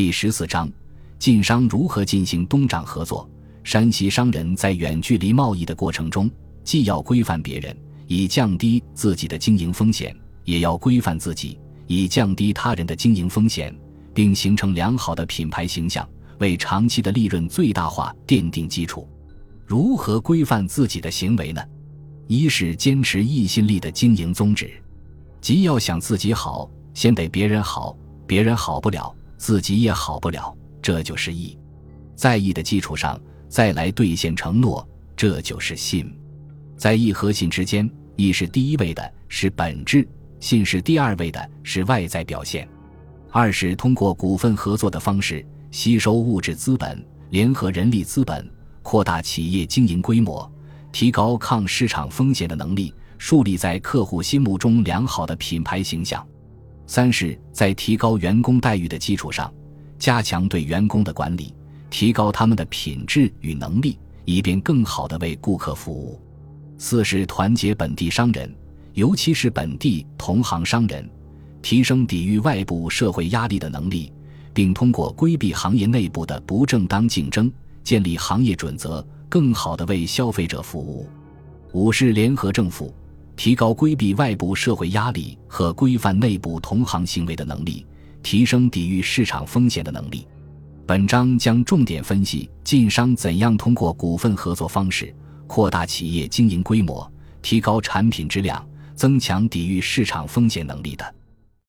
第十四章，晋商如何进行东掌合作？山西商人在远距离贸易的过程中，既要规范别人，以降低自己的经营风险，也要规范自己，以降低他人的经营风险，并形成良好的品牌形象，为长期的利润最大化奠定基础。如何规范自己的行为呢？一是坚持义信力的经营宗旨，即要想自己好，先得别人好，别人好不了，自己也好不了，这就是义。在义的基础上，再来兑现承诺，这就是信。在义和信之间，义是第一位的，是本质；信是第二位的，是外在表现。二是通过股份合作的方式，吸收物质资本，联合人力资本，扩大企业经营规模。提高抗市场风险的能力，树立在客户心目中良好的品牌形象。三是，在提高员工待遇的基础上，加强对员工的管理，提高他们的品质与能力，以便更好地为顾客服务。四是团结本地商人，尤其是本地同行商人，提升抵御外部社会压力的能力，并通过规避行业内部的不正当竞争，建立行业准则。更好地为消费者服务。五是联合政府，提高规避外部社会压力和规范内部同行行为的能力，提升抵御市场风险的能力。本章将重点分析晋商怎样通过股份合作方式扩大企业经营规模、提高产品质量、增强抵御市场风险能力的。